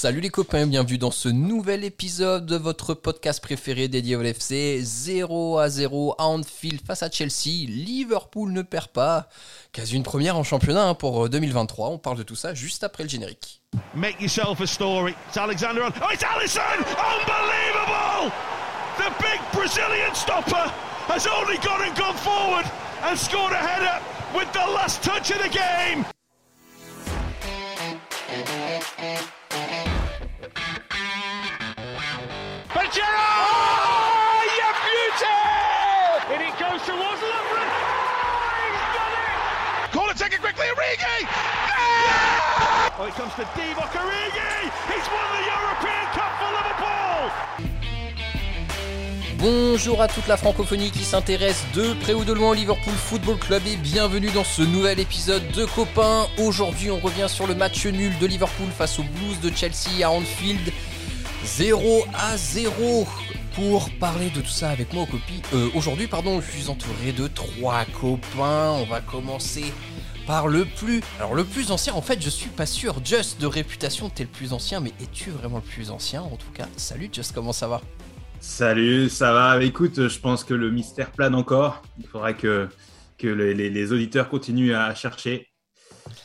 Salut les copains, bienvenue dans ce nouvel épisode de votre podcast préféré dédié au LFC. 0 à 0 à Anfield face à Chelsea. Liverpool ne perd pas. Quasi une première en championnat hein, pour 2023. On parle de tout ça juste après le générique. Make yourself a story. It's Alexander. Oh, it's Allison! Unbelievable! The big Brazilian stopper has only gone and gone forward and scored a header with the last touch of the game. Call it, take it quickly, Origi! Yeah! Oh, it comes to Divock Origi! He's won the European Cup for Liverpool! Bonjour à toute la francophonie qui s'intéresse de près ou de loin au Liverpool Football Club et bienvenue dans ce nouvel épisode de Copains. Aujourd'hui, on revient sur le match nul de Liverpool face aux Blues de Chelsea à Anfield. 0 à 0 pour parler de tout ça avec moi copie. Euh, Aujourd'hui, pardon, je suis entouré de trois copains. On va commencer par le plus. Alors le plus ancien, en fait, je suis pas sûr. Just de réputation, t'es le plus ancien, mais es-tu vraiment le plus ancien En tout cas, salut Just, comment ça va? Salut, ça va Écoute, je pense que le mystère plane encore. Il faudra que, les auditeurs continuent à chercher.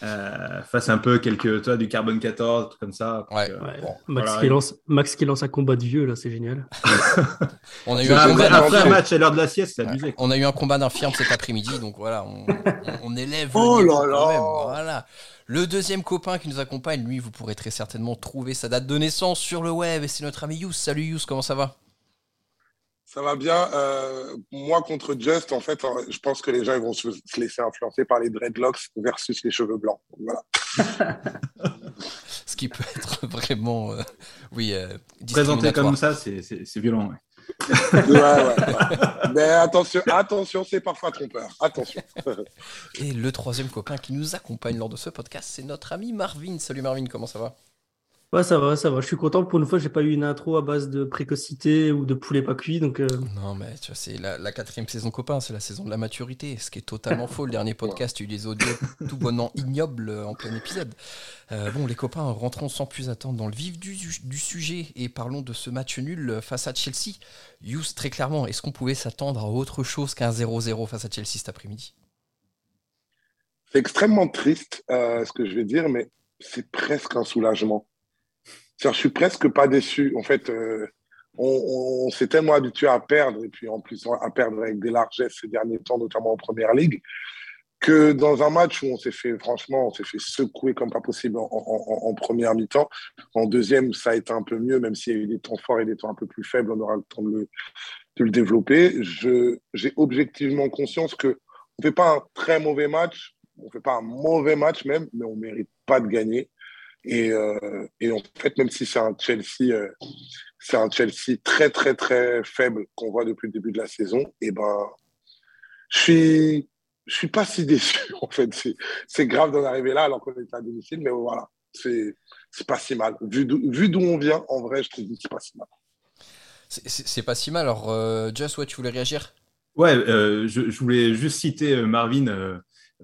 Euh, fassent un peu quelques, toi, du carbone 14, trucs comme ça. Ouais. Euh, Ouais. Bon, Max, voilà. qui lance, Max qui lance un combat de vieux, là, c'est génial. On a eu un combat après un d'infirme. match à l'heure de la sieste, c'est Ouais. abusé. On a eu un combat d'infirme cet après-midi, donc voilà, on, on- on élève le Oh là là. Voilà. Le deuxième copain qui nous accompagne, lui, vous pourrez très certainement trouver sa date de naissance sur le web, et c'est notre ami Yous. Salut Yous, comment ça va? Ça va bien. Euh, moi, contre Just, en fait, euh, je pense que les gens ils vont se, se laisser influencer par les dreadlocks versus les cheveux blancs. Voilà. Ce qui peut être vraiment, euh, oui, euh, Présenté comme ça, c'est- violent. ouais. Ouais, ouais, ouais. Mais attention, attention, c'est parfois trompeur. Attention. Et le troisième copain qui nous accompagne lors de ce podcast, c'est notre ami Marvin. Salut Marvin, comment ça va? Ouais, ça va, ça va. Je suis content. Pour une fois, j'ai pas eu une intro à base de précocité ou de poulet pas cuit. Donc, euh, Non, mais tu vois, c'est la, la quatrième saison copain, c'est la saison de la maturité, ce qui est totalement faux. Le dernier podcast, il y a eu des audios tout bonnement ignobles euh, en plein épisode. Euh, bon, les copains, rentrons sans plus attendre dans le vif du, du sujet et parlons de ce match nul face à Chelsea. Yous, très clairement, est-ce qu'on pouvait s'attendre à autre chose qu'un 0-0 face à Chelsea cet après-midi? C'est extrêmement triste euh, ce que je vais dire, mais c'est presque un soulagement. Je suis presque pas déçu. En fait, euh, on, s'est tellement habitué à perdre, et puis en plus à perdre avec des largesses ces derniers temps, notamment en première ligue, que dans un match où on s'est fait, franchement, on s'est fait secouer comme pas possible en, première mi-temps. En deuxième, ça a été un peu mieux, même s'il y a eu des temps forts et des temps un peu plus faibles, on aura le temps de le, de le développer. J'ai objectivement conscience que on fait pas un très mauvais match, on fait pas un mauvais match même, mais on mérite pas de gagner. Et, euh, et en fait, même si c'est un Chelsea, euh, c'est un Chelsea très très très faible qu'on voit depuis le début de la saison, et ben, je suis, je suis pas si déçu. En fait, c'est, grave d'en arriver là alors qu'on était à domicile, mais voilà, c'est, c'est pas si mal. Vu d'où, vu d'où on vient, en vrai, je te dis, c'est pas si mal. C'est- pas si mal. Alors, euh, Just, ouais, tu voulais réagir? Ouais, euh, je, je voulais juste citer euh, Marvin euh,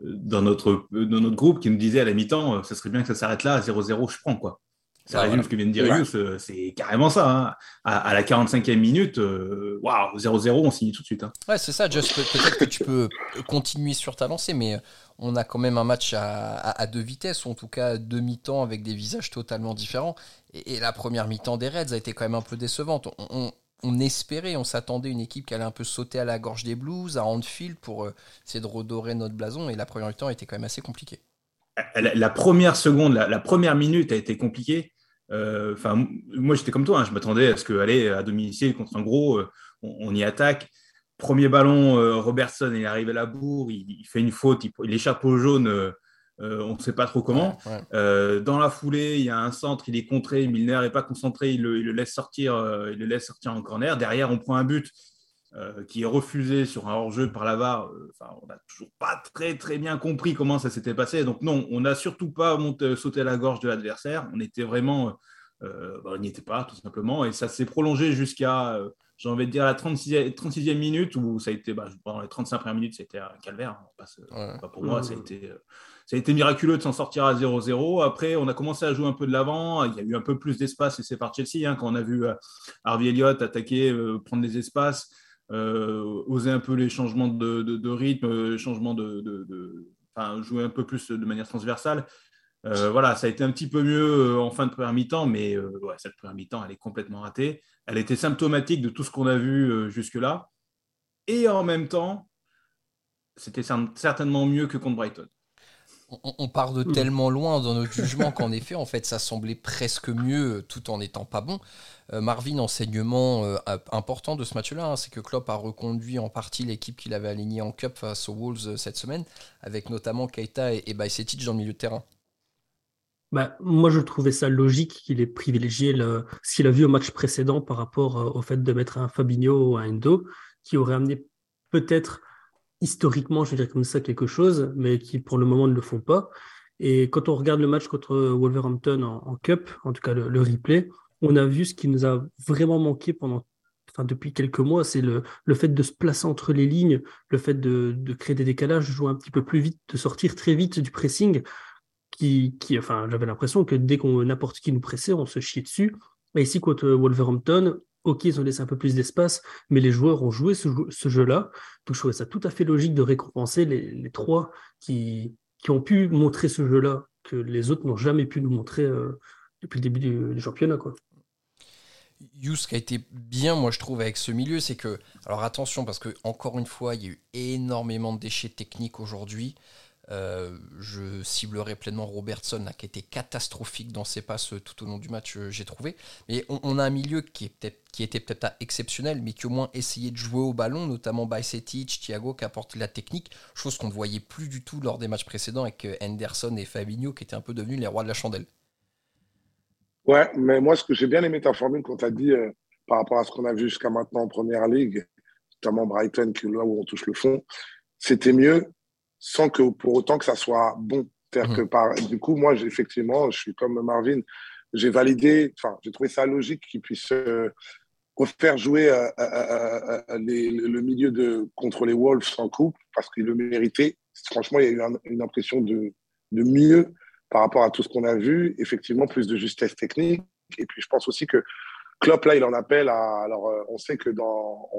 dans, notre, dans notre groupe qui nous disait à la mi-temps, euh, ça serait bien que ça s'arrête là, à 0-0, je prends quoi. Ça Ah, résume voilà. ce que vient de dire Ouais. Euh, c'est carrément ça. hein. À, à la 45e minute, euh, waouh, 0-0, on signe tout de suite. hein. Ouais, c'est ça, Just. Pe- Peut-être que tu peux continuer sur ta lancée, mais on a quand même un match à, à- à deux vitesses, ou en tout cas deux mi-temps avec des visages totalement différents. Et, et la première mi-temps des Reds a été quand même un peu décevante. On, on- on espérait, on s'attendait une équipe qui allait un peu sauter à la gorge des Blues, à Anfield, pour euh, essayer de redorer notre blason. Et la première mi-temps était quand même assez compliquée. la, première seconde, la, première minute a été compliquée. Euh, Enfin, moi j'étais comme toi, hein, je m'attendais à ce qu'aller à domicile contre un gros, euh, on, y attaque. Premier ballon, Robertson, il arrive à la bourre, il, il fait une faute, il, il échappe au jaune, euh, on ne sait pas trop comment. Ouais, ouais. Euh, dans la foulée, il y a un centre, il est contré, Milner n'est pas concentré, il le, il le laisse sortir, euh, il le laisse sortir en corner. Derrière, on prend un but euh, qui est refusé sur un hors-jeu par la VAR. Euh, Enfin, on n'a toujours pas très très bien compris comment ça s'était passé. Donc non, on n'a surtout pas monté, sauté à la gorge de l'adversaire. On était vraiment, euh, bah, on n'y était pas tout simplement, et ça s'est prolongé jusqu'à, euh, j'ai envie de dire la 36e, 36e minute où ça a été, bah, pendant les 35 premières minutes, c'était un calvaire. hein, Ouais. bah, pour moi, ça a été, euh, ça a été miraculeux de s'en sortir à 0-0. Après, on a commencé à jouer un peu de l'avant. Il y a eu un peu plus d'espace et c'est par Chelsea hein, quand on a vu Harvey Elliott attaquer, prendre des espaces. oser un peu les changements de, rythme, changements de, jouer un peu plus de manière transversale. Euh, voilà, ça a été un petit peu mieux euh, en fin de première mi-temps, mais euh, cette première mi-temps, elle est complètement ratée. Elle était symptomatique de tout ce qu'on a vu jusque-là. Et en même temps, c'était certainement mieux que contre Brighton. On, part de tellement loin dans notre jugement qu'en effet, en fait, ça semblait presque mieux tout en n'étant pas bon. Marvin, enseignement important de ce match-là, hein, c'est que Klopp a reconduit en partie l'équipe qu'il avait alignée en Cup face aux Wolves cette semaine, avec notamment Keita et, et dans le milieu de terrain. Bah, moi, je trouvais ça logique qu'il ait privilégié le, ce qu'il a vu au match précédent par rapport euh, au fait de mettre un Fabinho ou un Endo, qui aurait amené peut-être historiquement, je veux dire comme ça, quelque chose, mais qui pour le moment ne le font pas. Et quand on regarde le match contre Wolverhampton en, Cup, en tout cas le, replay, on a vu ce qui nous a vraiment manqué pendant, enfin, depuis quelques mois, c'est le, le, fait de se placer entre les lignes, le fait de, de créer des décalages, de jouer un petit peu plus vite, de sortir très vite du pressing qui, enfin, j'avais l'impression que dès qu'on n'importe qui nous pressait, on se chiait dessus. Et ici, contre Wolverhampton, ok, ils ont laissé un peu plus d'espace, mais les joueurs ont joué ce, jeu-là. Donc, je trouvais ça tout à fait logique de récompenser les, trois qui, qui ont pu montrer ce jeu-là, que les autres n'ont jamais pu nous montrer euh, depuis le début du, championnat. Quoi. Yous, qui a été bien, moi je trouve, avec ce milieu, c'est que, alors attention, parce que encore une fois, il y a eu énormément de déchets techniques aujourd'hui. Euh, je ciblerai pleinement Robertson, qui était catastrophique dans ses passes tout au long du match, euh, j'ai trouvé. Mais on, a un milieu qui, est peut qui était peut-être exceptionnel, mais qui au moins essayait de jouer au ballon, notamment Bajcetic, Thiago, qui apportait la technique, chose qu'on ne voyait plus du tout lors des matchs précédents avec euh, Henderson et Fabinho, qui étaient un peu devenus les rois de la chandelle. Ouais, mais moi, ce que j'ai bien aimé ta formule quand tu as dit par rapport à ce qu'on a vu jusqu'à maintenant en première ligue, notamment Brighton, qui là où on touche le fond, c'était mieux sans que pour autant que ça soit bon. C'est-à-dire que par, du coup, moi, effectivement, je suis comme Marvin, j'ai validé, enfin, j'ai trouvé ça logique qu'il puisse euh, refaire jouer euh, euh, le milieu de, contre les Wolves en coupe parce qu'il le méritait. Franchement, il y a eu une impression de, de mieux par rapport à tout ce qu'on a vu. Effectivement, plus de justesse technique. Et puis, je pense aussi que Klopp, là, il en appelle à. Alors, on sait que dans.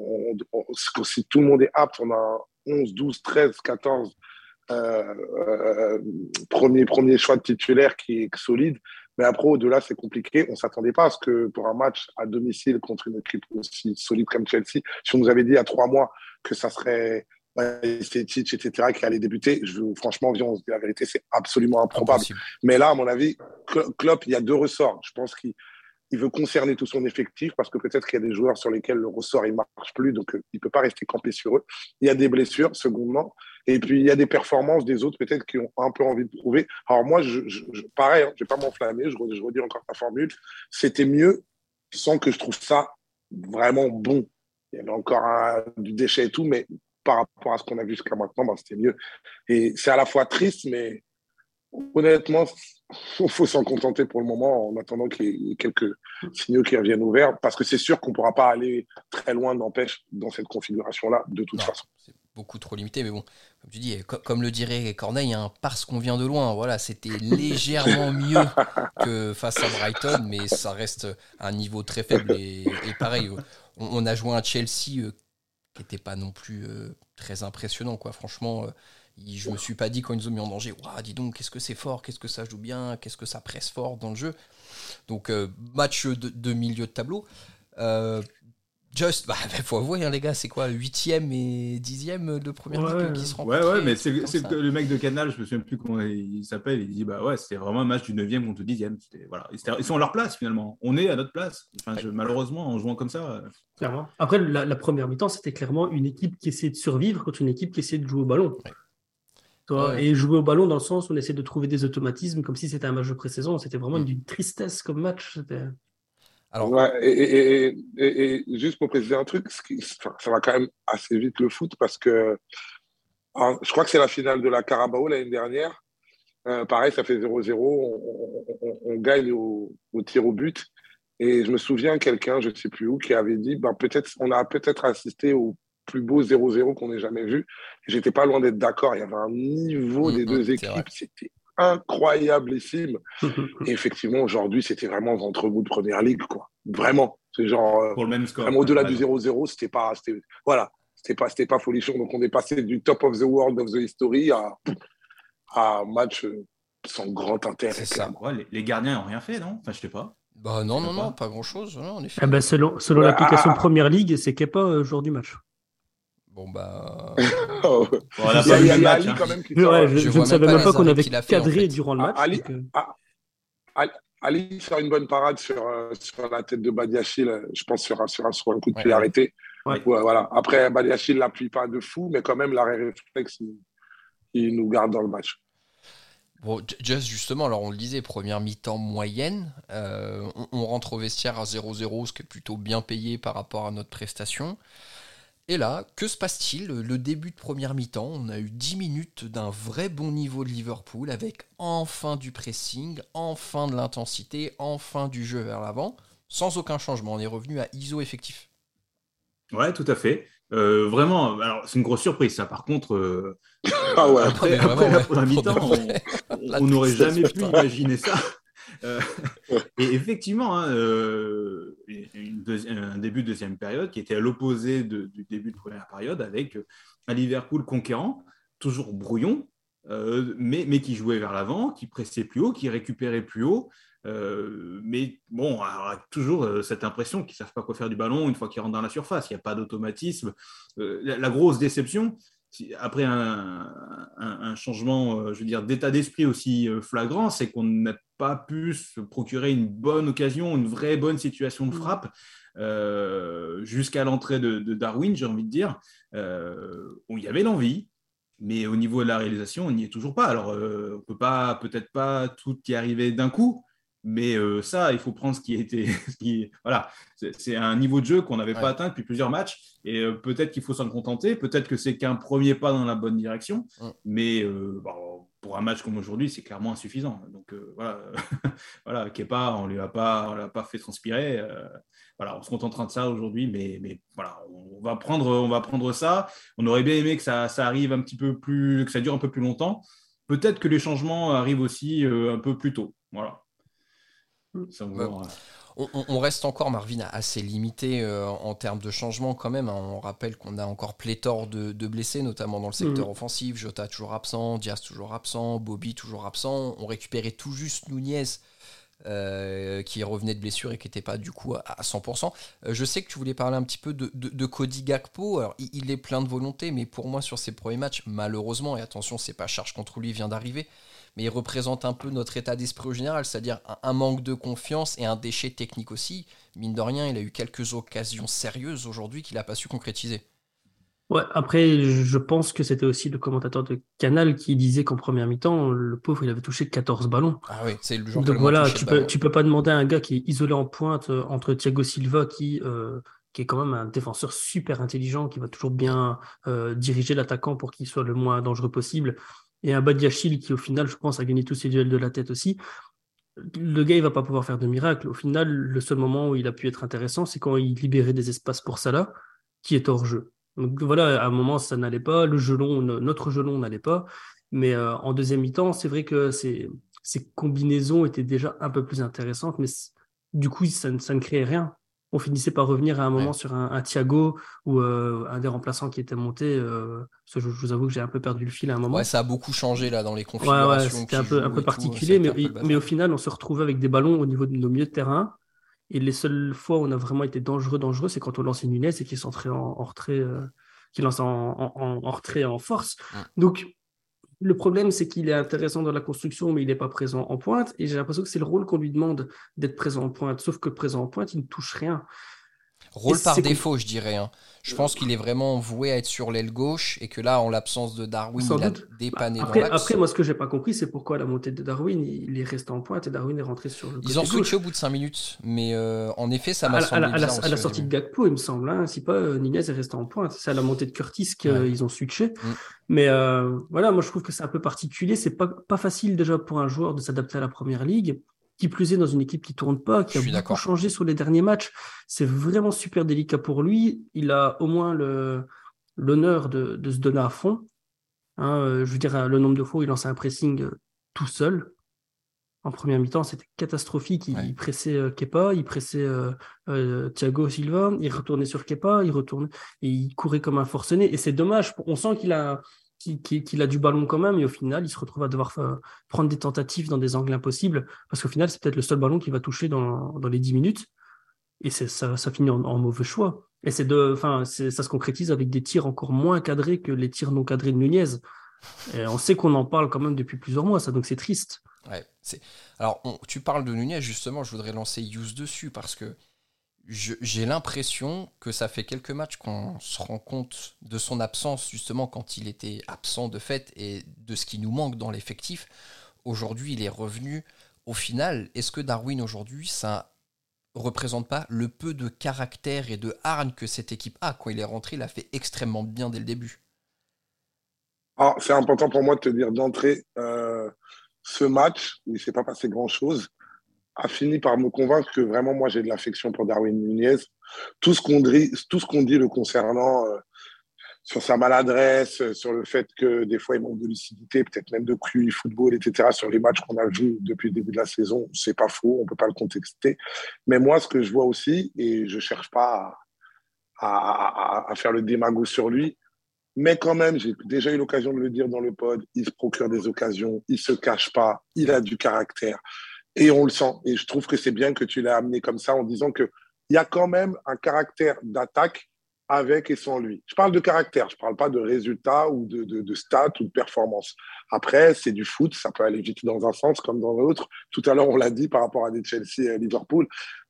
si tout le monde est apte, on a 11, 12, 13, 14 euh, euh, premier, premier choix de titulaire qui est solide. Mais après, au-delà, c'est compliqué. On ne s'attendait pas à ce que pour un match à domicile contre une équipe aussi solide comme Chelsea, si on nous avait dit à trois mois que ça serait esthétique, etc., qui allait débuter, je, franchement, on se dit la vérité, c'est absolument improbable. Mais là, à mon avis, Klopp, il y a deux ressorts. Je pense qu'il il veut concerner tout son effectif parce que peut-être qu'il y a des joueurs sur lesquels le ressort il marche plus, donc euh, il peut pas rester campé sur eux. Il y a des blessures, secondement, et puis il y a des performances des autres peut-être qui ont un peu envie de prouver. Alors moi, je, je, pareil, hein, je vais pas m'enflammer, je, je redis encore ta formule. C'était mieux sans que je trouve ça vraiment bon. Il y avait encore du déchet et tout, mais par rapport à ce qu'on a vu jusqu'à maintenant, ben, c'était mieux. Et c'est à la fois triste, mais honnêtement, il faut s'en contenter pour le moment en attendant qu'il y ait quelques signaux qui reviennent ouverts, parce que c'est sûr qu'on ne pourra pas aller très loin, n'empêche, dans cette configuration-là, de toute façon. C'est beaucoup trop limité, mais bon, comme tu dis, comme le dirait Corneille, hein, parce qu'on vient de loin, voilà, c'était légèrement mieux que face à Brighton, mais ça reste un niveau très faible. Et, pareil, on, a joué un Chelsea euh, qui n'était pas non plus euh, très impressionnant, quoi. Franchement. Euh, je me suis pas dit quand ils nous ont mis en danger, dis donc, qu'est-ce que c'est fort, qu'est-ce que ça joue bien, qu'est-ce que ça presse fort dans le jeu. Donc, euh, match de, milieu de tableau. Euh, Just, bah, faut avouer, hein, les gars, c'est quoi 8ème et 10ème de première ouais, qui se Ouais, ouais, mais c'est le mec de Canal, je me souviens plus comment il s'appelle, il dit bah ouais, c'était vraiment un match du 9ème contre 10ème. Voilà. Ils sont à leur place finalement. On est à notre place. Enfin, malheureusement, en jouant comme ça. Clairement. Après, la, première mi-temps, c'était clairement une équipe qui essayait de survivre contre une équipe qui essayait de jouer au ballon. Et jouer au ballon dans le sens où on essaie de trouver des automatismes comme si c'était un match de pré-saison. C'était vraiment mm. une tristesse comme match. Alors... Ouais, et, juste pour préciser un truc, ça va quand même assez vite le foot parce que hein, je crois que c'est la finale de la Carabao l'année dernière. Euh, pareil, ça fait 0-0. On, gagne au, tir au but. Et je me souviens quelqu'un, je ne sais plus où, qui avait dit ben, peut-être, on a peut-être assisté au plus beau 0-0 qu'on ait jamais vu. J'étais pas loin d'être d'accord. Il y avait un niveau Mm, des mm, deux c'est équipes, c'était incroyablissime. Et effectivement, aujourd'hui, c'était vraiment ventre mou de première ligue, quoi. Vraiment. C'est genre, euh, Pour le même score. au-delà Ouais, du 0-0, c'était pas, c'était, voilà, c'était pas, c'était pas folichon. Donc, on est passé du top of the world of the history à, à un match euh, sans grand intérêt. C'est ça. Ouais, les, les gardiens n'ont rien fait, non? Enfin, je sais pas. Bah non, non, sais non, pas. pas grand chose. Eh ben, selon l'application ah, ah, Première Ligue, c'est Kepa euh, joueur du match. Bon bah. Oh, Bon, on a Il y a, pas le match. Ali hein. quand même qui Ouais, je, je je vois ne savais même pas qu'on avait en cadré fait. durant le Ah, match. Ali- donc, euh, Ah, Ali- Ali sort une bonne parade sur, euh, sur la tête de Badiachil, euh, je pense sur un, sur un, sur un coup de Ouais. pied arrêté. Ouais. Voilà. Après, Badiachil ne l'appuie pas de fou, mais quand même, l'arrêt réflexe, il, il nous garde dans le match. Bon, Just justement, alors on le disait, première mi-temps moyenne, euh, on, on rentre au vestiaire à 0-0, ce qui est plutôt bien payé par rapport à notre prestation. Et là, que se passe-t-il? Le début de première mi-temps, on a eu 10 minutes d'un vrai bon niveau de Liverpool, avec enfin du pressing, enfin de l'intensité, enfin du jeu vers l'avant, sans aucun changement. On est revenu à ISO effectif. Ouais, tout à fait. Euh, vraiment, alors c'est une grosse surprise, ça. Par contre, euh, Ah ouais. après, après la ouais. première mi-temps, on- n'aurait jamais pu imaginer ça. Euh, et effectivement, hein, euh, un début de deuxième période qui était à l'opposé du début de première période avec euh, un Liverpool conquérant, toujours brouillon, mais, mais qui jouait vers l'avant, qui pressait plus haut, qui récupérait plus haut. Mais bon, alors, toujours cette impression qu'ils ne savent pas quoi faire du ballon une fois qu'ils rentrent dans la surface. Il n'y a pas d'automatisme. La, grosse déception, après un, changement, je veux dire, d'état d'esprit aussi flagrant, c'est qu'on n'a pas pu se procurer une bonne occasion, une vraie bonne situation de frappe euh, jusqu'à l'entrée de, de Darwin, j'ai envie de dire, euh, où il y avait l'envie. Mais au niveau de la réalisation, on n'y est toujours pas. Alors, euh, on peut pas, peut-être pas tout y arriver d'un coup, mais euh, ça, il faut prendre ce qui ce qui, voilà, c'est un niveau de jeu qu'on n'avait Ouais. pas atteint depuis plusieurs matchs, et euh, peut-être qu'il faut s'en contenter, peut-être que c'est qu'un premier pas dans la bonne direction, Mm. mais bon, pour un match comme aujourd'hui, c'est clairement insuffisant. Donc euh, voilà, voilà, Kepa, on lui a pas, on l'a pas fait transpirer. euh, voilà, on se contentera de ça aujourd'hui, mais, mais voilà, on va prendre, on va prendre ça. On aurait bien aimé que ça, ça arrive un petit peu plus, que ça dure un peu plus longtemps. Peut-être que les changements arrivent aussi euh, un peu plus tôt. Voilà. Ça, on Ouais. On, reste encore, Marvin, assez limité euh, en termes de changement quand même. hein. On rappelle qu'on a encore pléthore de, de blessés, notamment dans le secteur Mhm. offensif. Jota toujours absent, Diaz toujours absent, Bobby toujours absent. On récupérait tout juste Nunez. euh, qui revenait de blessure et qui n'était pas du coup à, à 100%. Euh, je sais que tu voulais parler un petit peu de, de- de Cody Gakpo. Alors, il, il est plein de volonté, mais pour moi, sur ses premiers matchs, malheureusement, et attention, c'est pas charge contre lui, il vient d'arriver, mais il représente un peu notre état d'esprit au général, c'est-à-dire un, manque de confiance et un déchet technique aussi. Mine de rien, il a eu quelques occasions sérieuses aujourd'hui qu'il n'a pas su concrétiser. Ouais, après, je pense que c'était aussi le commentateur de Canal qui disait qu'en première mi-temps, le pauvre, il avait touché 14 ballons. Ah oui, c'est le genre Donc voilà, tu peux, tu peux pas demander à un gars qui est isolé en pointe euh, entre Thiago Silva, qui, euh, qui est quand même un défenseur super intelligent, qui va toujours bien euh, diriger l'attaquant pour qu'il soit le moins dangereux possible, et un Badiachil qui, au final, je pense, a gagné tous ses duels de la tête aussi. Le gars, il va pas pouvoir faire de miracle. Au final, le seul moment où il a pu être intéressant, c'est quand il libérait des espaces pour Salah, qui est hors jeu. Donc voilà, à un moment, ça n'allait pas. Le gelon, notre gelon n'allait pas. Mais euh, en deuxième mi-temps, c'est vrai que ces combinaisons étaient déjà un peu plus intéressantes, mais du coup, ça, ne créait rien. On finissait par revenir à un moment ouais. sur un, un, Thiago ou euh, un des remplaçants qui était monté. Euh, parce que je, je, vous avoue que j'ai un peu perdu le fil à un moment. Ouais, ça a beaucoup changé là dans les configurations. Ouais, ouais, c'était un peu, un peu particulier, tout, mais, mais, au final, on se retrouvait avec des ballons au niveau de nos milieux de terrain. Et les seules fois où on a vraiment été dangereux, dangereux, c'est quand on lançait Nunez et qu'il s'entrait en, en, retrait, euh, qu'il lance en, en, en, retrait en force. Donc, le problème, c'est qu'il est intéressant dans la construction, mais il n'est pas présent en pointe. Et j'ai l'impression que c'est le rôle qu'on lui demande d'être présent en pointe. Sauf que présent en pointe, il ne touche rien. Rôle par défaut, je dirais. Hein. Je pense qu'il est vraiment voué à être sur l'aile gauche et que là, en l'absence de Darwin, Sans il doute. a dépanné après, dans l'axe. Après, moi, ce que j'ai pas compris, c'est pourquoi la montée de Darwin, il est resté en pointe et Darwin est rentré sur le Ils ont switché au bout de 5 minutes, mais euh, en effet, ça m'a semblé à, la, à, la, aussi, à la sortie de Gakpo, il me semble. Hein, si pas, euh, Nunez est resté en pointe. C'est à la montée de Curtis qu'ils ouais. ont switché. Mm. Mais euh, voilà, moi, je trouve que c'est un peu particulier. C'est pas, pas facile déjà pour un joueur de s'adapter à la première ligue qui plus est dans une équipe qui tourne pas, qui a beaucoup changé sur les derniers matchs. C'est vraiment super délicat pour lui. Il a au moins l'honneur de, se donner à fond. Hein, je veux dire, le nombre de fois où il lançait un pressing tout seul, en première mi-temps, c'était catastrophique. Il, pressait euh, Kepa, il pressait euh, euh, Thiago Silva, il retournait sur Kepa, il retournait et il courait comme un forcené. Et c'est dommage. On sent qu'il a, qu'il, a du ballon quand même, et au final, il se retrouve à devoir prendre des tentatives dans des angles impossibles, parce qu'au final, c'est peut-être le seul ballon qu'il va toucher dans, les 10 minutes. Et ça, ça finit en, mauvais choix. Et c'est de, ça se concrétise avec des tirs encore moins cadrés que les tirs non cadrés de Nunez. On sait qu'on en parle quand même depuis plusieurs mois, ça, donc c'est triste. Ouais. Alors, tu parles de Nunez, justement, je voudrais lancer Use dessus parce que j'ai l'impression que ça fait quelques matchs qu'on se rend compte de son absence, justement, quand il était absent de fait et de ce qui nous manque dans l'effectif. Aujourd'hui, il est revenu. Au final, est-ce que Darwin, aujourd'hui, ça représente pas le peu de caractère et de hargne que cette équipe a Quand il est rentré, il a fait extrêmement bien dès le début. Ah, c'est important pour moi de te dire d'entrée. Euh, ce match, il ne s'est pas passé grand-chose, a fini par me convaincre que vraiment, moi, j'ai de l'affection pour Darwin Nunez. Tout ce qu'on dit, tout dit le concernant euh, sur sa maladresse, euh, sur le fait que des fois, il manque de lucidité, peut-être même de QI football, etc., sur les matchs qu'on a vus depuis le début de la saison, c'est pas faux, on peut pas le contexter. Mais moi, ce que je vois aussi, et je cherche pas à faire le démago sur lui, mais quand même, j'ai déjà eu l'occasion de le dire dans le pod, il se procure des occasions, il se cache pas, il a du caractère. Et on le sent. Et je trouve que c'est bien que tu l'as amené comme ça en disant qu'il y a quand même un caractère d'attaque avec et sans lui. Je parle de caractère, je ne parle pas de résultats ou de, de, stats ou de performance. Après, c'est du foot, ça peut aller vite dans un sens comme dans l'autre. Tout à l'heure, on l'a dit par rapport à des Chelsea et Liverpool.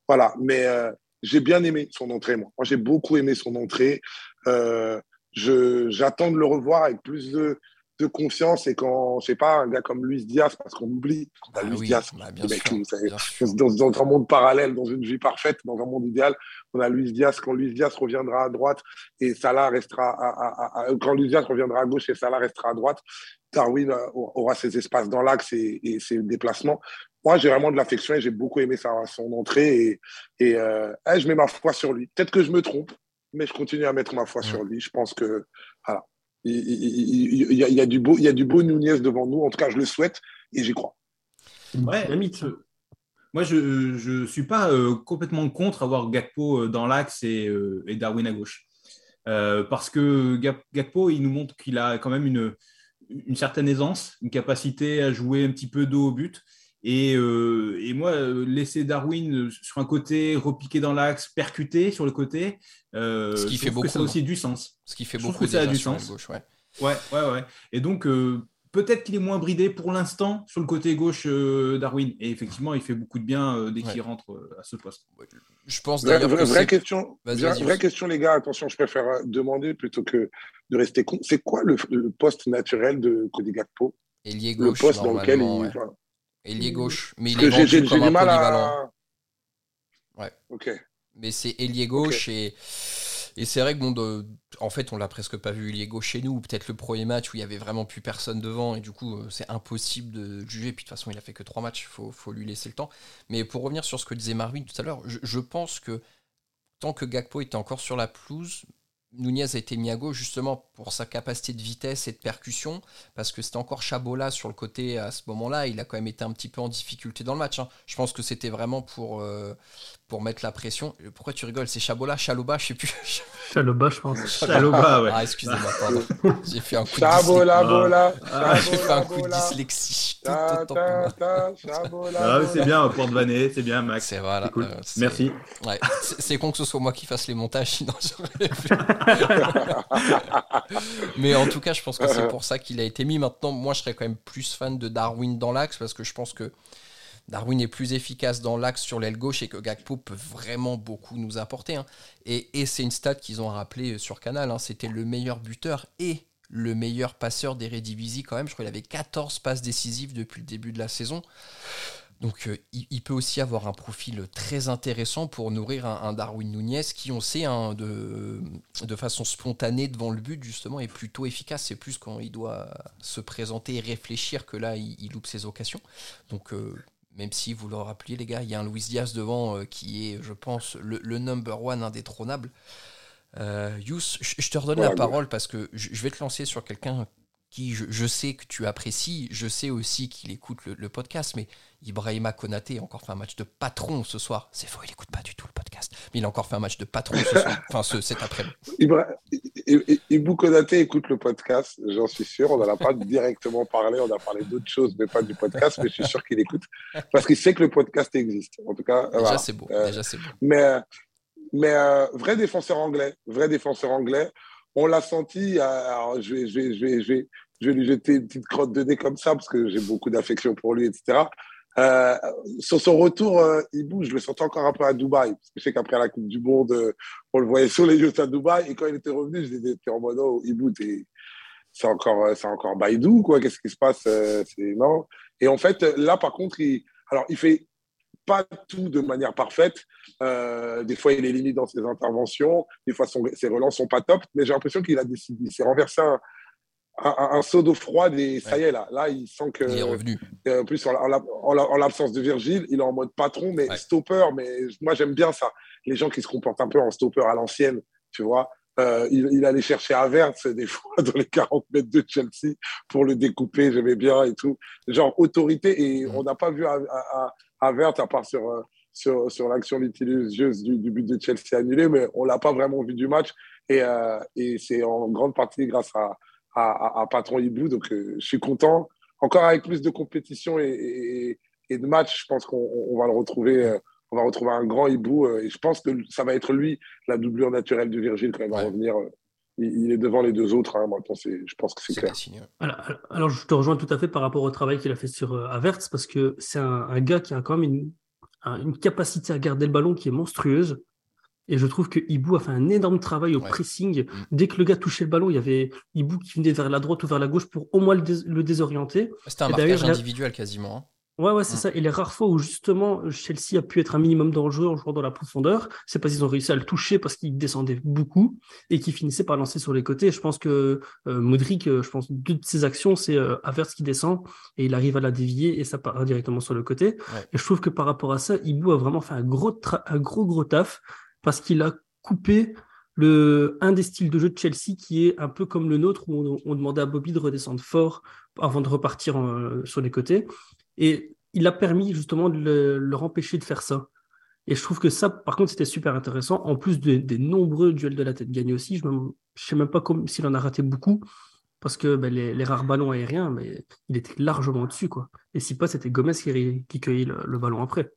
Voilà, mais euh, j'ai bien aimé son entrée, moi. Moi, j'ai beaucoup aimé son entrée. Euh, j'attends de le revoir avec plus de, de confiance et quand, je sais pas, un gars comme Luis Diaz, parce qu'on oublie qu'on a ah Luis Diaz, bah, dans, un monde parallèle, dans une vie parfaite, dans un monde idéal, on a Luis Diaz, quand Luis Diaz reviendra à droite et Salah restera à, quand Luis Diaz reviendra à gauche et Salah restera à droite, Darwin euh, aura ses espaces dans l'axe et, ses déplacements. Moi, j'ai vraiment de l'affection et j'ai beaucoup aimé sa, son entrée et, et euh, eh, je mets ma foi sur lui. Peut-être que je me trompe, mais je continue à mettre ma foi sur lui. Je pense que voilà, il, y a, du beau, il y a du beau Nunez devant nous. En tout cas, je le souhaite et j'y crois. Ouais, moi, je ne suis pas euh, complètement contre avoir Gakpo euh, dans l'axe et, euh, et, Darwin à gauche. parce que Gakpo, il nous montre qu'il a quand même une, une certaine aisance, une capacité à jouer un petit peu dos au but. Euh, et, moi, euh, laisser Darwin euh, sur un côté, repiquer dans l'axe, percuter sur le côté, ce qui fait beaucoup, que ça a aussi du sens. Ce qui fait beaucoup que ça a du sens. Gauche, ouais. ouais. ouais, Et donc, peut-être qu'il est moins bridé pour l'instant sur le côté gauche Darwin. Et effectivement, il fait beaucoup de bien dès qu'il rentre à ce poste. Je pense d'ailleurs vraie, vraie question, vraie, question, les gars. Attention, je préfère demander plutôt que de rester con. C'est quoi le, poste naturel de Cody Gakpo? Le poste dans lequel il. Ailier gauche. Mais il est vendu comme un polyvalent. Ouais. Ok. Mais c'est ailier gauche et, et c'est vrai que bon, en fait, on l'a presque pas vu ailier gauche chez nous. Peut-être le premier match où il y avait vraiment plus personne devant et du coup, euh, c'est impossible de juger. Puis de toute façon, il a fait que trois matchs. Il faut, faut, lui laisser le temps. Mais pour revenir sur ce que disait Marvin tout à l'heure, je, je pense que tant que Gakpo était encore sur la pelouse, Nunez a été mis à gauche justement pour sa capacité de vitesse et de percussion, parce que c'était encore Chabola sur le côté à ce moment-là. Il a quand même été un petit peu en difficulté dans le match. Hein. Je pense que c'était vraiment pour, euh, pour mettre la pression. Pourquoi tu rigoles? C'est Chabola, Chaloba, je sais plus. Chaloba, je pense. Chaloba, ouais. Ah, excusez-moi, pardon. J'ai fait un coup de Chabola, bola. Ah, J'ai fait un coup de dyslexie. Ah, c'est bien, pour de vanner, c'est bien, Max. C'est voilà. Cool. Euh, Merci. Ouais. C'est con que ce soit moi qui fasse les montages, sinon Mais en tout cas, je pense que c'est pour ça qu'il a été mis. Maintenant, moi, je serais quand même plus fan de Darwin dans l'axe parce que je pense que Darwin est plus efficace dans l'axe sur l'aile gauche et que Gakpo peut vraiment beaucoup nous apporter. Hein. Et, c'est une stat qu'ils ont rappelé sur Canal. Hein. C'était le meilleur buteur et le meilleur passeur d'Eredivisie quand même. Je crois qu'il avait 14 passes décisives depuis le début de la saison. Donc euh, il, peut aussi avoir un profil très intéressant pour nourrir un, Darwin Nunez qui, on sait, hein, de, de, façon spontanée devant le but, justement, est plutôt efficace. C'est plus quand il doit se présenter et réfléchir que là, il, loupe ses occasions. Donc euh, même si vous le rappelez les gars, il y a un Luis Diaz devant euh, qui est, je pense, le, number one indétrônable. Euh, Yous, je te redonne la parole parce que je vais te lancer sur quelqu'un qui je, sais que tu apprécies, je sais aussi qu'il écoute le, podcast, mais Ibrahima Konaté a encore fait un match de patron ce soir. C'est faux, il n'écoute pas du tout le podcast, mais il a encore fait un match de patron ce soir, enfin ce, cet après-midi. Ibra... Ibou Konaté écoute le podcast, j'en suis sûr, on n'en a pas directement parlé, on a parlé d'autres choses, mais pas du podcast, mais je suis sûr qu'il écoute, parce qu'il sait que le podcast existe. En tout cas, déjà c'est beau, euh, déjà c'est beau. Mais, mais euh, vrai défenseur anglais, vrai défenseur anglais, on l'a senti. Alors, je vais, je vais, je vais, je vais, je vais lui jeter une petite crotte de nez comme ça parce que j'ai beaucoup d'affection pour lui, etc. Euh, sur son retour, euh, il bouge. Je le sentais encore un peu à Dubaï. Parce que je sais qu'après la Coupe du Monde, euh, on le voyait sur les yeux à Dubaï. Et quand il était revenu, j'étais en mode, oh, Ibou, c'est encore, c'est encore Baïdou, quoi. Qu'est-ce qui se passe c'est, non Et en fait, là, par contre, il, alors, il fait pas tout de manière parfaite. des fois, il est limite dans ses interventions. Des fois, ses relances sont pas top. Mais j'ai l'impression qu'il a décidé. Il s'est renversé un, un, saut d'eau froide et ça y est, là. Là, il sent que. Il est revenu. En plus, en, l'absence de Virgile, il est en mode patron, mais stopper. Mais moi, j'aime bien ça. Les gens qui se comportent un peu en stopper à l'ancienne, tu vois. Euh, il, allait chercher Avertz des fois dans les 40 mètres de Chelsea pour le découper, j'aimais bien et tout. Genre autorité, et mhm. on n'a pas vu Avertz à part sur, euh, sur, sur l'action litigieuse du, du, but de Chelsea annulé, mais on l'a pas vraiment vu du match. Et, euh, et c'est en grande partie grâce à, à, Patron Hibou. Donc, euh, je suis content. Encore avec plus de compétition et, de matchs, je pense qu'on va le retrouver. Euh, on va retrouver un grand hibou euh, et je pense que ça va être lui, la doublure naturelle de Virgile, quand il va revenir. Il, est devant les deux autres. Hein. je pense que c'est clair. Alors, je te rejoins tout à fait par rapport au travail qu'il a fait sur Avertz parce que c'est un, gars qui a quand même une, une capacité à garder le ballon qui est monstrueuse. Et je trouve que Ibou a fait un énorme travail au pressing. Mm. Dès que le gars touchait le ballon, il y avait Ibou qui venait vers la droite ou vers la gauche pour au moins le, désorienter. C'était un marquage individuel quasiment. Hein. Ouais, ouais, c'est mm. ça. Et les rares fois où justement Chelsea a pu être un minimum dangereux en jouant dans la profondeur, c'est parce qu'ils ont réussi à le toucher parce qu'il descendait beaucoup et qu'il finissait par lancer sur les côtés. je pense que euh, Modric, euh, je pense deux de ses actions, c'est euh, Averse qui descend et il arrive à la dévier et ça part directement sur le côté. Et je trouve que par rapport à ça, Ibou a vraiment fait un gros, un gros, gros taf parce qu'il a coupé le, un des styles de jeu de Chelsea qui est un peu comme le nôtre où on, demandait à Bobby de redescendre fort avant de repartir sur les côtés. Et il a permis justement de leur empêcher de faire ça. Et je trouve que ça, par contre, c'était super intéressant. En plus des nombreux duels de la tête gagnés aussi, je ne sais même pas s'il en a raté beaucoup, parce que ben, les, rares ballons aériens, mais il était largement dessus. Quoi. Et si pas, c'était Gomez qui, qui cueillait le ballon après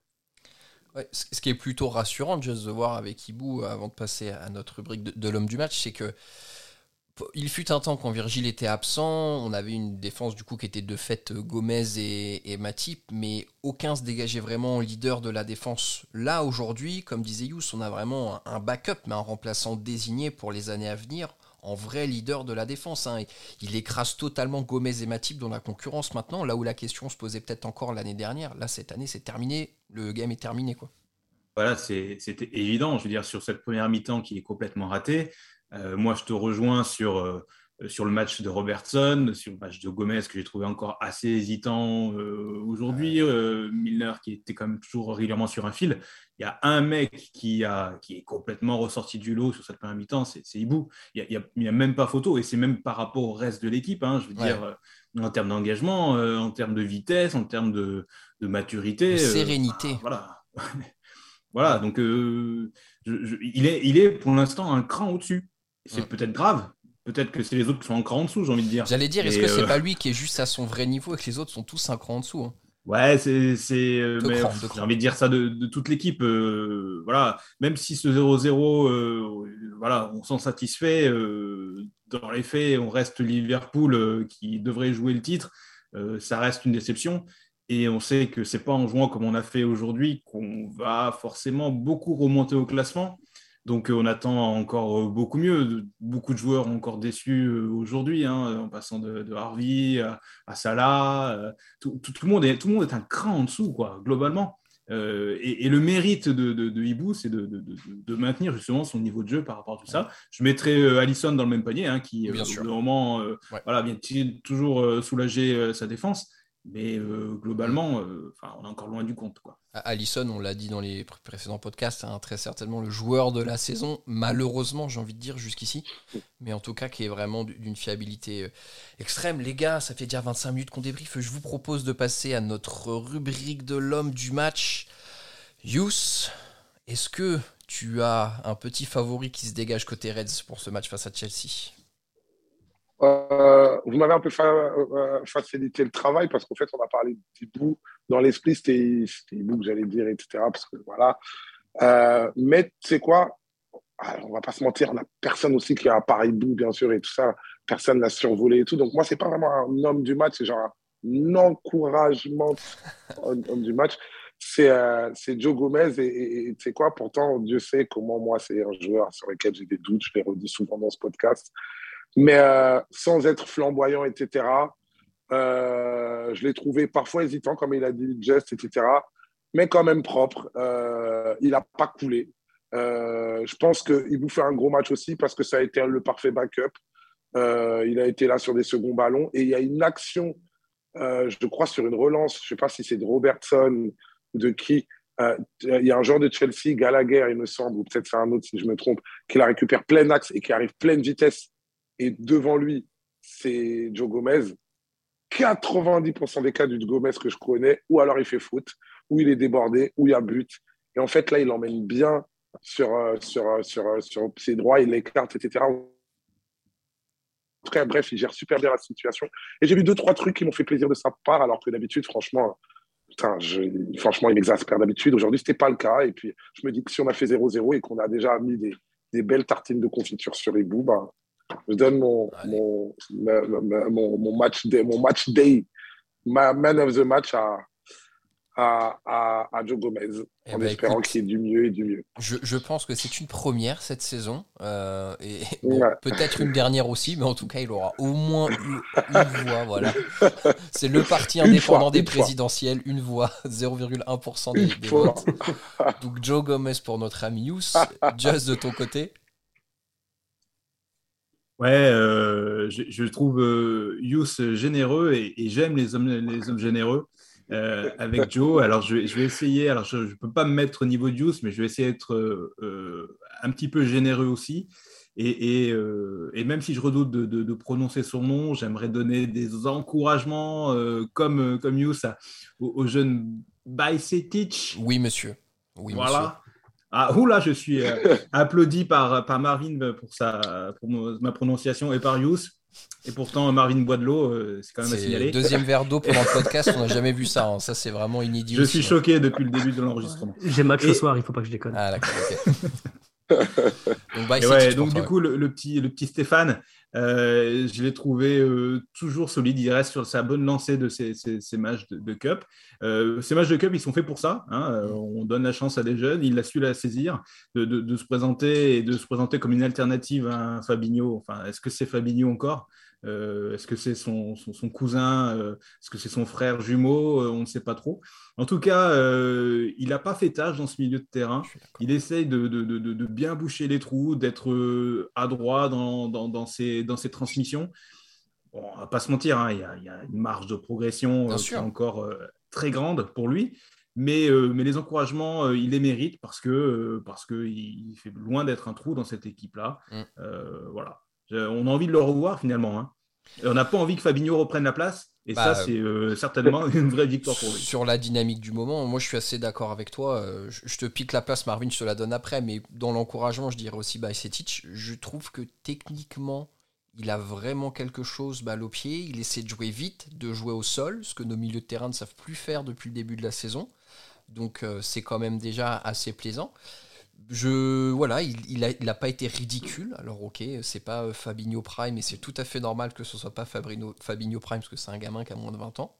ce qui est plutôt rassurant, juste de voir avec Ibou, avant de passer à notre rubrique de, l'homme du match, c'est que il fut un temps quand Virgile était absent, on avait une défense du coup qui était de fait Gomez et, Matip, mais aucun se dégageait vraiment leader de la défense. Là aujourd'hui, comme disait Yous, on a vraiment un backup, mais un remplaçant désigné pour les années à venir en vrai leader de la défense. Hein. Il écrase totalement Gomez et Matip dans la concurrence maintenant, là où la question se posait peut-être encore l'année dernière. Là, cette année, c'est terminé. Le game est terminé. quoi. Voilà, c'était évident. Je veux dire, sur cette première mi-temps qui est complètement ratée, euh, moi, je te rejoins sur, euh, sur le match de Robertson, sur le match de Gomez que j'ai trouvé encore assez hésitant euh, aujourd'hui, euh, Milner qui était quand même toujours régulièrement sur un fil. Il y a un mec qui, a, qui est complètement ressorti du lot sur cette première mi-temps, c'est Ibou. Il n'y a, a, même pas photo et c'est même par rapport au reste de l'équipe. Hein, je veux dire, en termes d'engagement, en termes de vitesse, en termes de, de maturité. De sérénité. voilà. voilà, donc il, est, il est pour l'instant un cran au-dessus. C'est peut-être grave, Peut-être que c'est les autres qui sont cran en dessous, j'ai envie de dire. J'allais dire, est-ce que c'est euh, pas lui qui est juste à son vrai niveau et que les autres sont tous un cran en dessous hein Ouais, c'est. Euh, j'ai envie de dire ça de, toute l'équipe. Euh, voilà, même si ce 0-0, voilà, on s'en satisfait, dans les faits, on reste Liverpool qui devrait jouer le titre. ça reste une déception. Et on sait que c'est pas en jouant comme on a fait aujourd'hui qu'on va forcément beaucoup remonter au classement. Donc euh, on attend encore euh, beaucoup mieux. Beaucoup de joueurs ont encore déçu euh, aujourd'hui, hein, en passant de, Harvey à, Salah. Tout, le monde est, tout le monde est un cran en dessous, quoi, globalement. et, le mérite de, de, Hibou, c'est de, maintenir justement son niveau de jeu par rapport à tout ça. Je mettrai Allison dans le même panier, hein, qui, au moment, voilà, vient toujours soulager sa défense. Mais euh, globalement, euh, on est encore loin du compte. Quoi. Allison, on l'a dit dans les précédents podcasts, hein, très certainement le joueur de la saison, malheureusement, j'ai envie de dire jusqu'ici, mais en tout cas qui est vraiment d'une fiabilité euh, extrême. Les gars, ça fait déjà 25 minutes qu'on débriefe. Je vous propose de passer à notre rubrique de l'homme du match. Yous, est-ce que tu as un petit favori qui se dégage côté Reds pour ce match face à Chelsea? Euh, vous m'avez un peu euh, facilité le travail parce qu'en fait, on a parlé d'Ibou. Dans l'esprit, c'était Ibou que j'allais dire, etc. Parce que voilà. Euh, mais tu sais quoi? Ah, On va pas se mentir, on a personne aussi qui a un pareil Ibou, bien sûr, et tout ça. Personne l'a survolé et tout. Donc, moi, c'est pas vraiment un homme du match, c'est genre un encouragement homme du match. C'est Joe Gomez et tu sais quoi? Pourtant, Dieu sait comment moi, c'est un joueur sur lequel j'ai des doutes. Je l'ai redit souvent dans ce podcast mais euh, sans être flamboyant, etc. Euh, je l'ai trouvé parfois hésitant, comme il a dit, Just, etc. Mais quand même propre. Euh, il n'a pas coulé. je pense qu'il vous fait un gros match aussi parce que ça a été le parfait backup. il a été là sur des seconds ballons et il y a une action, je crois, sur une relance. Je ne sais pas si c'est de Robertson ou de qui. il y a un joueur de Chelsea, Gallagher, il me semble, ou peut-être c'est un autre si je me trompe, qui la récupère plein axe et qui arrive pleine vitesse et devant lui, c'est Joe Gomez. 90% des cas du Gomez que je connais, ou alors il fait foot, ou il est débordé, ou il y a but. Et en fait, là, il emmène bien sur, euh, sur, euh, sur, euh, sur ses droits, il l'écarte, etc. Très bref, il gère super bien la situation. Et j'ai vu deux, trois trucs qui m'ont fait plaisir de sa part, alors que d'habitude, franchement, putain, franchement, il m'exaspère d'habitude. Aujourd'hui, ce n'était pas le cas. Et puis, je me dis que si on a fait 0-0 et qu'on a déjà mis des, belles tartines de confiture sur les bouts, ben, je donne mon, mon, mon, mon, match day, mon match day, ma man of the match à, à, à, à Joe Gomez, eh en ben, espérant qu'il y ait du mieux et du mieux. Je, je pense que c'est une première cette saison, euh, et peut-être une dernière aussi, mais en tout cas, il aura au moins une, voix. Voilà. C'est le parti indépendant des présidentielles, une voix, 0,1% des, des votes. Donc Joe Gomez pour notre ami Yous, Just de ton côté. Ouais, euh, je, je, trouve euh, Yous généreux et, et j'aime les hommes, les hommes généreux euh, avec Joe. Alors, je, je, vais essayer, alors je ne peux pas me mettre au niveau de Yous, mais je vais essayer d'être euh, un petit peu généreux aussi. Et, et, euh, et même si je redoute de, de, de prononcer son nom, j'aimerais donner des encouragements comme, comme Yous au, au jeune Bajcetic. Oui, monsieur. Oui, voilà. Monsieur. Ah, oula, je suis euh, applaudi par, par Marvin pour, sa, pour ma prononciation et par Yous. Et pourtant, Marvin boit de l'eau, euh, c'est quand même à signaler. Deuxième verre d'eau pendant le podcast, on n'a jamais vu ça. Hein. Ça, c'est vraiment inédit. Je suis choqué depuis le début de l'enregistrement. J'ai match et... ce soir, il ne faut pas que je déconne. Ah, d'accord, ok. donc, bah, ouais, donc du coup, le, le, petit, le petit Stéphane, euh, je l'ai trouvé euh, toujours solide. Il reste sur sa bonne lancée de ces, ces, ces matchs de, de Cup. Euh, ces matchs de Cup, ils sont faits pour ça. Hein. Euh, on donne la chance à des jeunes. Il a su la saisir, de, de, de, se présenter et de se présenter comme une alternative à un Fabinho. Enfin, est-ce que c'est Fabinho encore? Euh, Est-ce que c'est son, son, son, cousin euh, Est-ce que c'est son frère jumeau euh, On ne sait pas trop. En tout cas, il n'a pas fait tâche dans ce milieu de terrain. Il essaye de, de, de, de bien boucher les trous, d'être adroit dans, dans, dans, ses, dans ses transmissions. Bon, on va pas se mentir, hein, il, y a, il, y a, une marge de progression qui est encore très grande pour lui. Mais, mais les encouragements, il les mérite parce que parce que il fait loin d'être un trou dans cette équipe-là. Mm. voilà. On a envie de le revoir finalement. Hein. On n'a pas envie que Fabinho reprenne la place. Et bah, ça, c'est euh, certainement une vraie victoire pour lui. Sur la dynamique du moment, moi je suis assez d'accord avec toi. Euh, je, je, te pique la place, Marvin, je te la donne après. Mais dans l'encouragement, je dirais aussi Bajcetic. Je trouve que techniquement, il a vraiment quelque chose balle au pied. Il essaie de jouer vite, de jouer au sol, ce que nos milieux de terrain ne savent plus faire depuis le début de la saison. Donc euh, c'est quand même déjà assez plaisant je voilà, il, il, a, il a pas été ridicule. Alors ok, c'est pas euh, Fabinho Prime, et c'est tout à fait normal que ce soit pas Fabrino, Fabinho Prime parce que c'est un gamin qui a moins de 20 ans.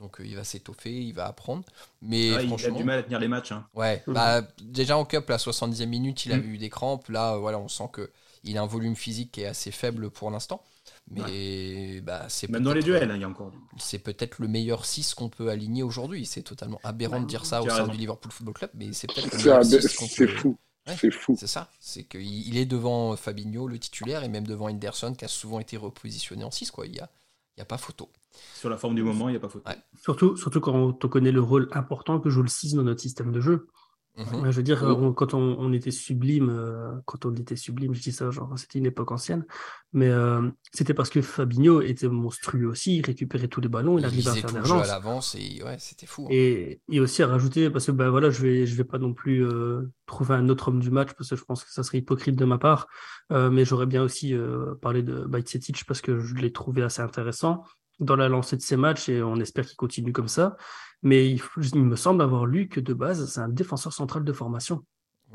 Donc euh, il va s'étoffer, il va apprendre. Mais ouais, franchement, il a du mal à tenir les matchs. Hein. Ouais, bah, déjà en cup, la 70e minute, il a eu des crampes. Là, voilà, on sent que il a un volume physique qui est assez faible pour l'instant. Mais ouais. bah, c'est même dans les duels, hein, il y a encore. C'est peut-être le meilleur 6 qu'on peut aligner aujourd'hui. C'est totalement aberrant de dire ça au sein du Liverpool Football Club, mais c'est peut-être le meilleur 6 qu'on peut. fou. Ouais, c'est fou. C'est ça. C'est qu'il est devant Fabinho, le titulaire, et même devant Henderson, qui a souvent été repositionné en 6. Quoi. Il, y a, Il n'y a pas photo. Sur la forme du moment, il n'y a pas photo. Surtout, surtout quand on connaît le rôle important que joue le 6 dans notre système de jeu. Mhm. Je veux dire, on- quand on, on était sublime, euh, quand on était sublime, je dis ça, genre, c'était une époque ancienne, mais euh, c'était parce que Fabinho était monstrueux aussi, il récupérait tous les ballons, il Il arrivait à faire des jeu à relances. l'avance et ouais, c'était fou. hein. Et, et aussi à rajouter, parce que ben voilà, je vais, je vais pas non plus euh, trouver un autre homme du match, parce que je pense que ça serait hypocrite de ma part, euh, mais j'aurais bien aussi euh, parlé de Bajcetic parce que je l'ai trouvé assez intéressant dans la lancée de ses matchs et on espère qu'il continue comme ça. Mais il, me semble avoir lu que de base, c'est un défenseur central de formation.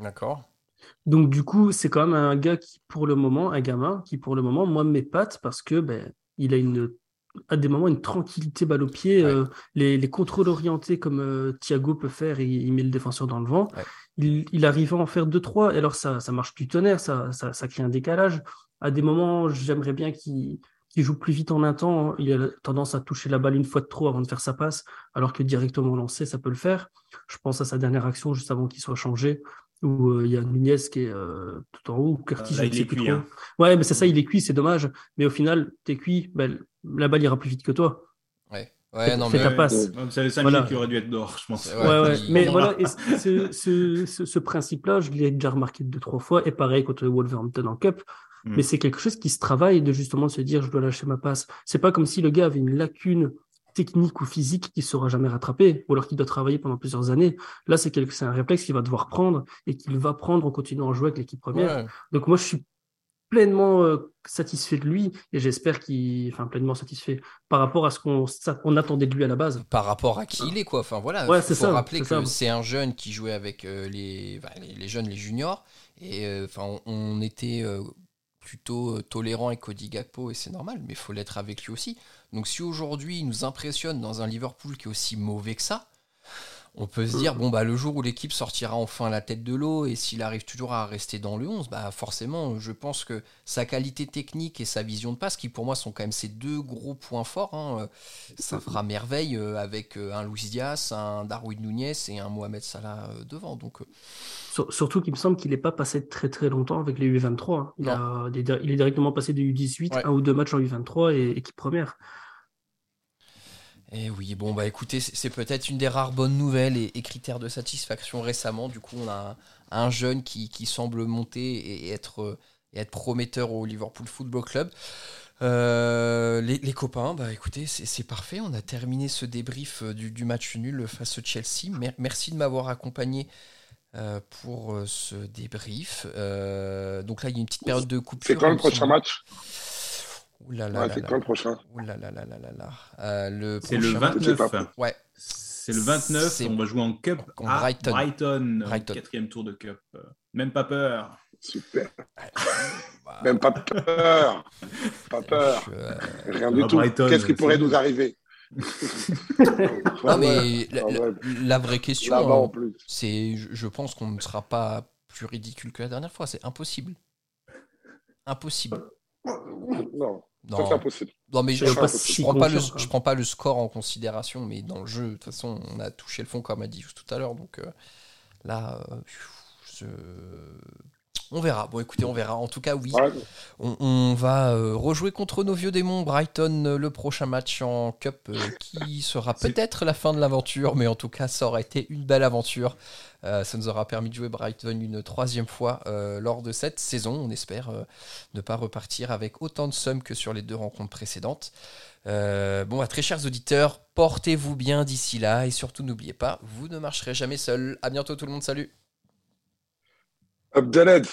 D'accord. Donc du coup, c'est quand même un gars qui, pour le moment, un gamin qui, pour le moment, moi, m'épate parce que ben, il a une, à des moments une tranquillité balle au pied. Ouais. euh, les, les contrôles orientés comme euh, Thiago peut faire, il, il met le défenseur dans le vent. Ouais. Il, il arrive à en faire deux, trois. Et alors ça, ça marche du tonnerre, ça, ça, ça crée un décalage. À des moments, j'aimerais bien qu'il qu'il joue plus vite en un temps. Il a tendance à toucher la balle une fois de trop avant de faire sa passe, alors que directement lancé, ça peut le faire. Je pense à sa dernière action juste avant qu'il soit changé où euh, il y a Nunez qui est euh, tout en haut, ou Curtis, Euh, là, je il ne sais est plus cuit, trop. hein. Ouais, mais c'est ça, il est cuit, c'est dommage. Mais au final, t'es cuit, ben, la balle ira plus vite que toi. Ouais. Ouais, non, Fais mais ta passe. C'est les 5 Voilà. qui auraient dû être dehors, je pense. Ouais, Ouais, Mais on voilà, et ce, ce, ce, ce principe-là, je l'ai déjà remarqué deux, trois fois, et pareil contre Wolverhampton en Cup. Mm. Mais c'est quelque chose qui se travaille de justement se dire, je dois lâcher ma passe. C'est pas comme si le gars avait une lacune technique ou physique qui ne sera jamais rattrapée, ou alors qu'il doit travailler pendant plusieurs années. Là, c'est quelque- c'est un réflexe qu'il va devoir prendre et qu'il va prendre en continuant à jouer avec l'équipe première. Ouais. Donc moi, je suis pleinement euh, satisfait de lui et j'espère qu'il, enfin pleinement satisfait par rapport à ce qu'on ça- on attendait de lui à la base. par rapport à qui il est quoi. Enfin voilà, Ouais, faut, c'est faut ça, rappeler c'est que ça. c'est un jeune qui jouait avec euh, les, les les jeunes, les juniors, et euh, enfin on, on était euh, plutôt euh, tolérant avec Cody et c'est normal, mais faut l'être avec lui aussi. Donc si aujourd'hui il nous impressionne dans un Liverpool qui est aussi mauvais que ça, on peut se dire bon bah le jour où l'équipe sortira enfin la tête de l'eau et s'il arrive toujours à rester dans le 11, bah forcément je pense que sa qualité technique et sa vision de passe qui pour moi sont quand même ses deux gros points forts, hein, euh, ça fera merveille euh, avec euh, un Luis Diaz, un Darwin Nunez et un Mohamed Salah devant. Donc Sur- surtout qu'il me semble qu'il n'est pas passé très très longtemps avec les U23. hein. A, il est directement passé des U18, Ouais. un ou deux matchs en U23 et équipe première. Et oui, bon, bah écoutez, c'est peut-être une des rares bonnes nouvelles et, et critères de satisfaction récemment. Du coup, on a un, un jeune qui, qui semble monter et, et être, euh, et être prometteur au Liverpool Football Club. Euh, les, les copains, bah écoutez, c'est parfait. On a terminé ce débrief euh, du, du match nul face au Chelsea. Mer- merci de m'avoir accompagné euh, pour ce débrief. Euh, donc là, il y a une petite période de coupure. C'est quand le prochain match? Là là Ouais, là c'est quand le prochain? Ouh là là là là là là. Euh, le C'est le prochain- Je sais 29. pas. Ouais. C'est le 29. C'est- On va jouer en Cup contre à Brighton. Brighton. Brighton. Quatrième tour de Cup. Même pas peur. Super. Bah, Même pas peur. Pas peur. je, euh, Rien du Ah, tout. Qu'est-ce qui pourrait nous arriver? Non, mais la, la- vraie question, en hein, c'est, je, je pense qu'on ne sera pas plus ridicule que la dernière fois. C'est impossible. Impossible. Non, Non, c'est impossible. non mais je, C'est je, pas je si prends pas le, confiant, quoi. je prends pas le score en considération, mais dans le jeu, de toute façon, on a touché le fond comme a dit juste tout à l'heure. Donc euh, là, euh, je- on verra. Bon, écoutez, on verra. En tout cas, oui. Ouais. On, on va euh, rejouer contre nos vieux démons Brighton euh, le prochain match en Cup euh, qui sera peut-être la fin de l'aventure, mais en tout cas ça aurait été une belle aventure. Ça nous aura permis de jouer Brighton une troisième fois lors de cette saison. On espère ne pas repartir avec autant de sommes que sur les deux rencontres précédentes. Bon, bah, très chers auditeurs, portez-vous bien d'ici là et surtout n'oubliez pas, vous ne marcherez jamais seul. À bientôt tout le monde, salut Abdeled.